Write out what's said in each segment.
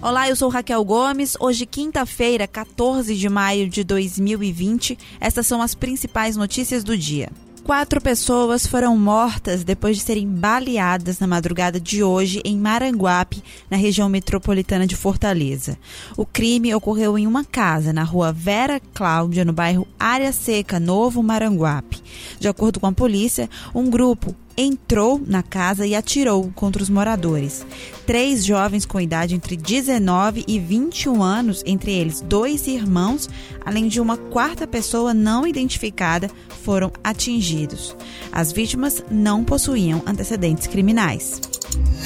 Olá, eu sou Raquel Gomes. Hoje, quinta-feira, 14 de maio de 2020. Essas são as principais notícias do dia. Quatro pessoas foram mortas depois de serem baleadas na madrugada de hoje em Maranguape, na região metropolitana de Fortaleza. O crime ocorreu em uma casa na rua Vera Cláudia, no bairro Área Seca, Novo Maranguape. De acordo com a polícia, um grupo entrou na casa e atirou contra os moradores. Três jovens com idade entre 19 e 21 anos, entre eles dois irmãos, além de uma quarta pessoa não identificada, foram atingidos. As vítimas não possuíam antecedentes criminais.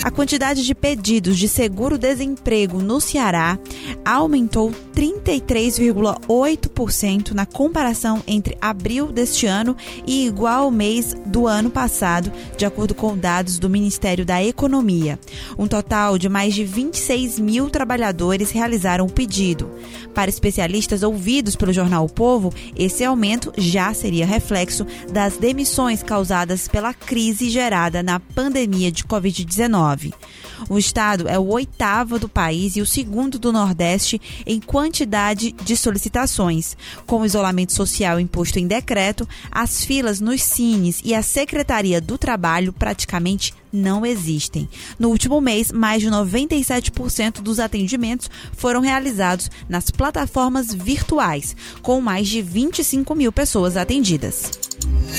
A quantidade de pedidos de seguro-desemprego no Ceará aumentou 33,8% na comparação entre abril deste ano e igual mês do ano passado, de acordo com dados do Ministério da Economia. Um total de mais de 26 mil trabalhadores realizaram o pedido. Para especialistas ouvidos pelo jornal o Povo, esse aumento já seria reflexo das demissões causadas pela crise gerada na pandemia de Covid-19. O estado é o oitavo do país e o segundo do Nordeste em quantidade de solicitações. Com o isolamento social imposto em decreto, as filas nos cines e a Secretaria do Trabalho praticamente não existem. No último mês, mais de 97% dos atendimentos foram realizados nas plataformas virtuais, com mais de 25 mil pessoas atendidas.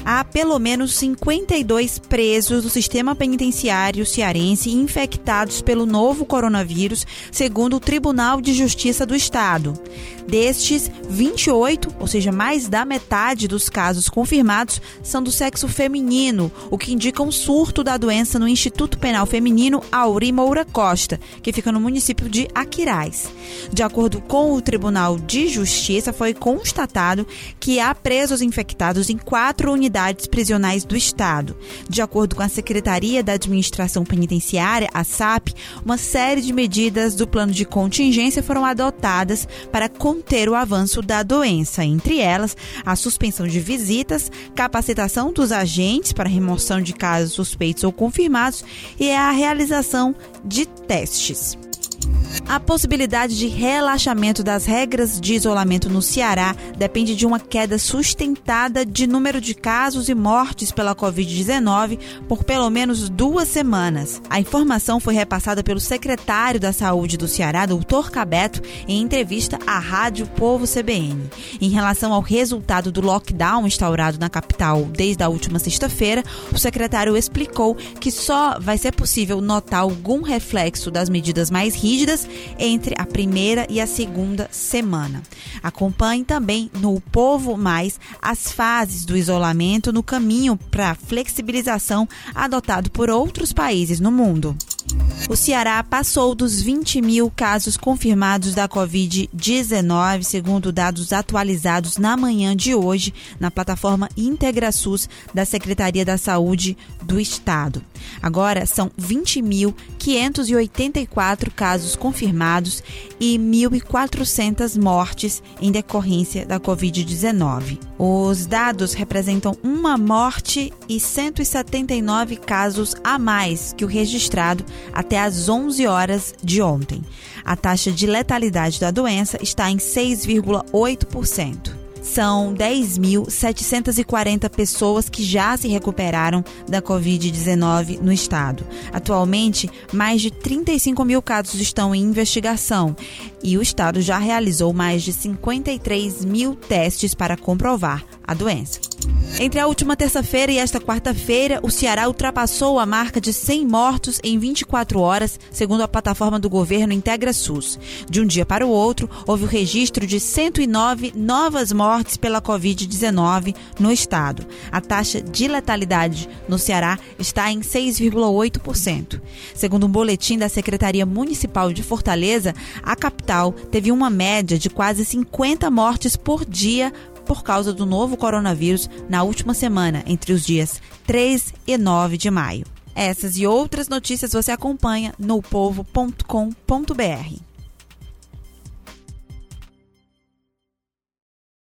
Há pelo menos 52 presos do sistema penitenciário cearense infectados pelo novo coronavírus, segundo o Tribunal de Justiça do Estado. Destes, 28, ou seja, mais da metade dos casos confirmados, são do sexo feminino, o que indica um surto da doença no Instituto Penal Feminino Auri Moura Costa, que fica no município de Aquiraz. De acordo com o Tribunal de Justiça, foi constatado que há presos infectados em quatro unidades prisionais do Estado. De acordo com a Secretaria da Administração Penitenciária, a SAP, uma série de medidas do plano de contingência foram adotadas para conter o avanço da doença, entre elas a suspensão de visitas, capacitação dos agentes para remoção de casos suspeitos ou confirmados e a realização de testes. A possibilidade de relaxamento das regras de isolamento no Ceará depende de uma queda sustentada de número de casos e mortes pela Covid-19 por pelo menos duas semanas. A informação foi repassada pelo secretário da Saúde do Ceará, doutor Cabeto, em entrevista à Rádio Povo CBN. Em relação ao resultado do lockdown instaurado na capital desde a última sexta-feira, o secretário explicou que só vai ser possível notar algum reflexo das medidas mais rígidas entre a primeira e a segunda semana. Acompanhe também no Povo Mais as fases do isolamento no caminho para a flexibilização adotado por outros países no mundo. O Ceará passou dos 20 mil casos confirmados da Covid-19, segundo dados atualizados na manhã de hoje na plataforma IntegraSUS da Secretaria da Saúde do Estado. Agora são 20.584 casos confirmados e 1.400 mortes em decorrência da Covid-19. Os dados representam uma morte e 179 casos a mais que o registrado até às 11 horas de ontem. A taxa de letalidade da doença está em 6,8% são 10.740 pessoas que já se recuperaram da Covid-19 no estado. Atualmente, mais de 35 mil casos estão em investigação e o estado já realizou mais de 53 mil testes para comprovar a doença. Entre a última terça-feira e esta quarta-feira, o Ceará ultrapassou a marca de 100 mortos em 24 horas, segundo a plataforma do governo Integra SUS. De um dia para o outro, houve o registro de 109 novas mortes pela Covid-19 no estado. A taxa de letalidade no Ceará está em 6,8%. Segundo um boletim da Secretaria Municipal de Fortaleza, a capital teve uma média de quase 50 mortes por dia por causa do novo coronavírus na última semana, entre os dias 3 e 9 de maio. Essas e outras notícias você acompanha no povo.com.br.